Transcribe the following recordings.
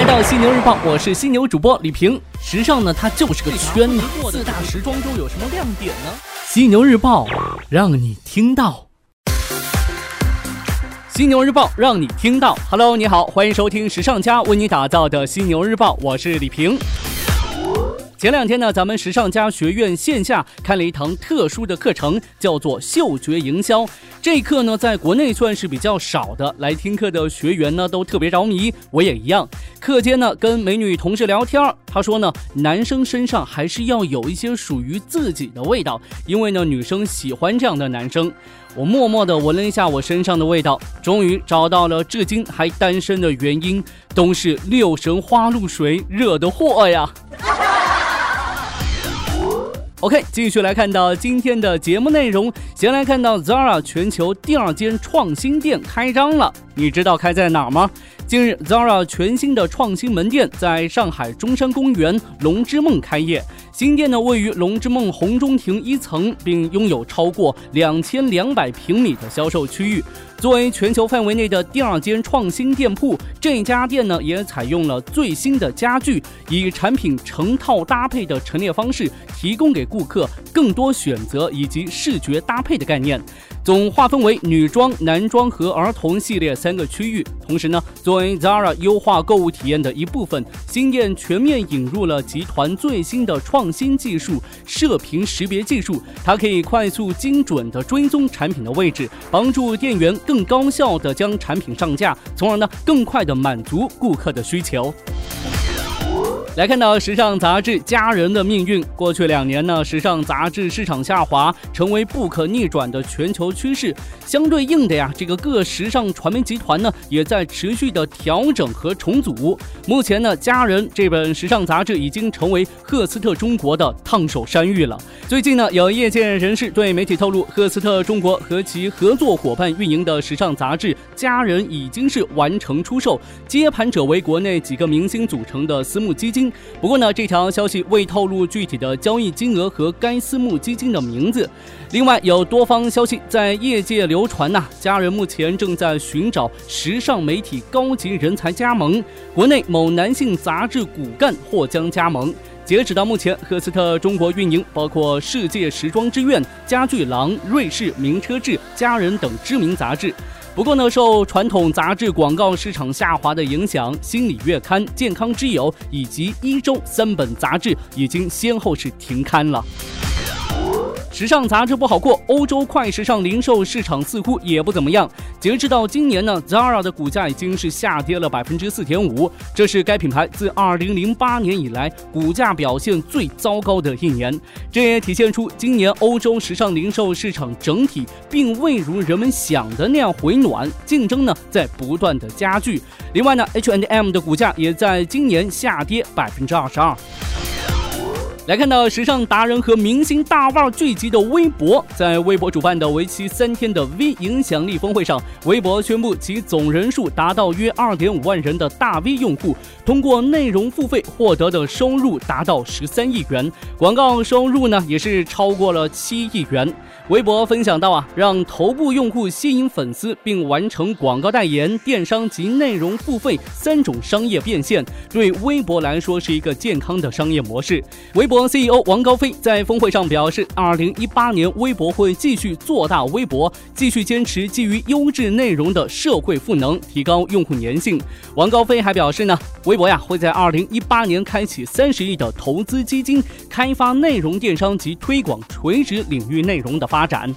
来到犀牛日报，我是犀牛主播李平。时尚呢，它就是个圈子。四大时装周有什么亮点呢？犀牛日报让你听到。犀牛日报让你听到。Hello，你好，欢迎收听时尚家为你打造的犀牛日报，我是李平。前两天呢，咱们时尚家学院线下开了一堂特殊的课程，叫做嗅觉营销。这课呢，在国内算是比较少的，来听课的学员呢都特别着迷，我也一样。课间呢，跟美女同事聊天，她说呢，男生身上还是要有一些属于自己的味道，因为呢，女生喜欢这样的男生。我默默地闻了一下我身上的味道，终于找到了至今还单身的原因，都是六神花露水惹的祸呀。OK，继续来看到今天的节目内容。先来看到 Zara 全球第二间创新店开张了，你知道开在哪儿吗？近日，Zara 全新的创新门店在上海中山公园龙之梦开业。新店呢位于龙之梦红中庭一层，并拥有超过两千两百平米的销售区域。作为全球范围内的第二间创新店铺，这家店呢也采用了最新的家具，以产品成套搭配的陈列方式，提供给顾客更多选择以及视觉搭配的概念。总划分为女装、男装和儿童系列三个区域。同时呢，作为 Zara 优化购物体验的一部分，新店全面引入了集团最新的创新技术——射频识别技术。它可以快速、精准地追踪产品的位置，帮助店员更高效地将产品上架，从而呢更快地满足顾客的需求。来看到时尚杂志《家人的命运》，过去两年呢，时尚杂志市场下滑成为不可逆转的全球趋势。相对应的呀，这个各时尚传媒集团呢，也在持续的调整和重组。目前呢，《家人》这本时尚杂志已经成为赫斯特中国的烫手山芋了。最近呢，有业界人士对媒体透露，赫斯特中国和其合作伙伴运营的时尚杂志《家人》已经是完成出售，接盘者为国内几个明星组成的私募基金。不过呢，这条消息未透露具体的交易金额和该私募基金的名字。另外，有多方消息在业界流传呐，家人目前正在寻找时尚媒体高级人才加盟，国内某男性杂志骨干或将加盟。截止到目前，赫斯特中国运营包括《世界时装之愿》《家具郎》《瑞士名车志》《家人》等知名杂志。不过呢，受传统杂志广告市场下滑的影响，《心理月刊》《健康之友》以及《一周》三本杂志已经先后是停刊了。时尚杂志不好过，欧洲快时尚零售市场似乎也不怎么样。截止到今年呢，Zara 的股价已经是下跌了百分之四点五，这是该品牌自二零零八年以来股价表现最糟糕的一年。这也体现出今年欧洲时尚零售市场整体并未如人们想的那样回暖，竞争呢在不断的加剧。另外呢，H&M 的股价也在今年下跌百分之二十二。来看到时尚达人和明星大腕聚集的微博，在微博主办的为期三天的 V 影响力峰会上，微博宣布其总人数达到约二点五万人的大 V 用户，通过内容付费获得的收入达到十三亿元，广告收入呢也是超过了七亿元。微博分享到啊，让头部用户吸引粉丝，并完成广告代言、电商及内容付费三种商业变现，对微博来说是一个健康的商业模式。微博 CEO 王高飞在峰会上表示，二零一八年微博会继续做大微博，继续坚持基于优质内容的社会赋能，提高用户粘性。王高飞还表示呢，微博呀会在二零一八年开启三十亿的投资基金，开发内容电商及推广垂直领域内容的发展。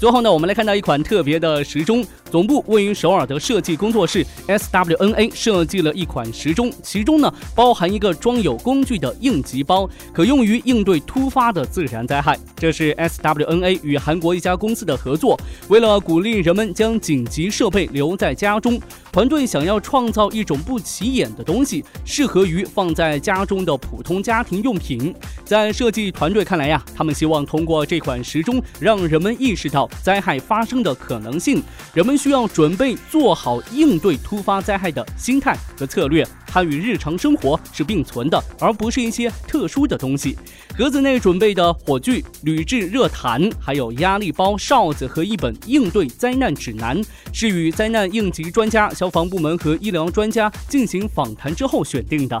最后呢，我们来看到一款特别的时钟。总部位于首尔的设计工作室 SWNA 设计了一款时钟，其中呢包含一个装有工具的应急包，可用于应对突发的自然灾害。这是 SWNA 与韩国一家公司的合作。为了鼓励人们将紧急设备留在家中，团队想要创造一种不起眼的东西，适合于放在家中的普通家庭用品。在设计团队看来呀，他们希望通过这款时钟，让人们意识到灾害发生的可能性。人们。需要准备做好应对突发灾害的心态和策略。它与日常生活是并存的，而不是一些特殊的东西。盒子内准备的火炬、铝制热毯，还有压力包、哨子和一本应对灾难指南，是与灾难应急专家、消防部门和医疗专家进行访谈之后选定的。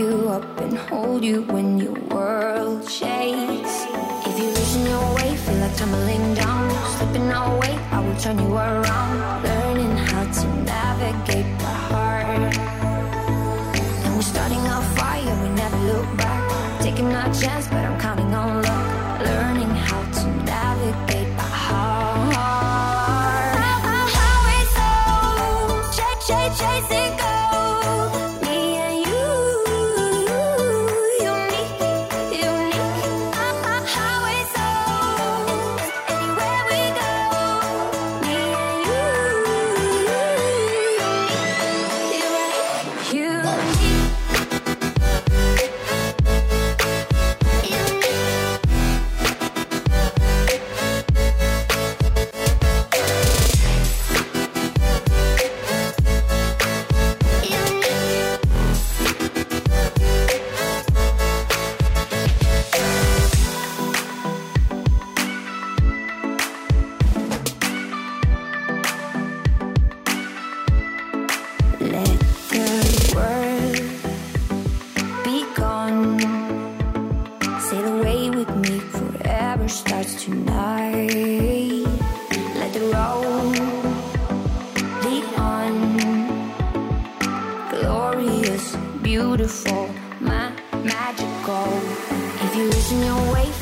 You up and hold you when your world shakes. If you're losing your way, feel like tumbling down, slipping away, I will turn you around. Learning how to navigate the heart. And we're starting a fire, we never look back. Taking our chance, but I'm counting on luck. ever starts tonight. Let the road lead on. Glorious, beautiful, my magical. If you listen your way.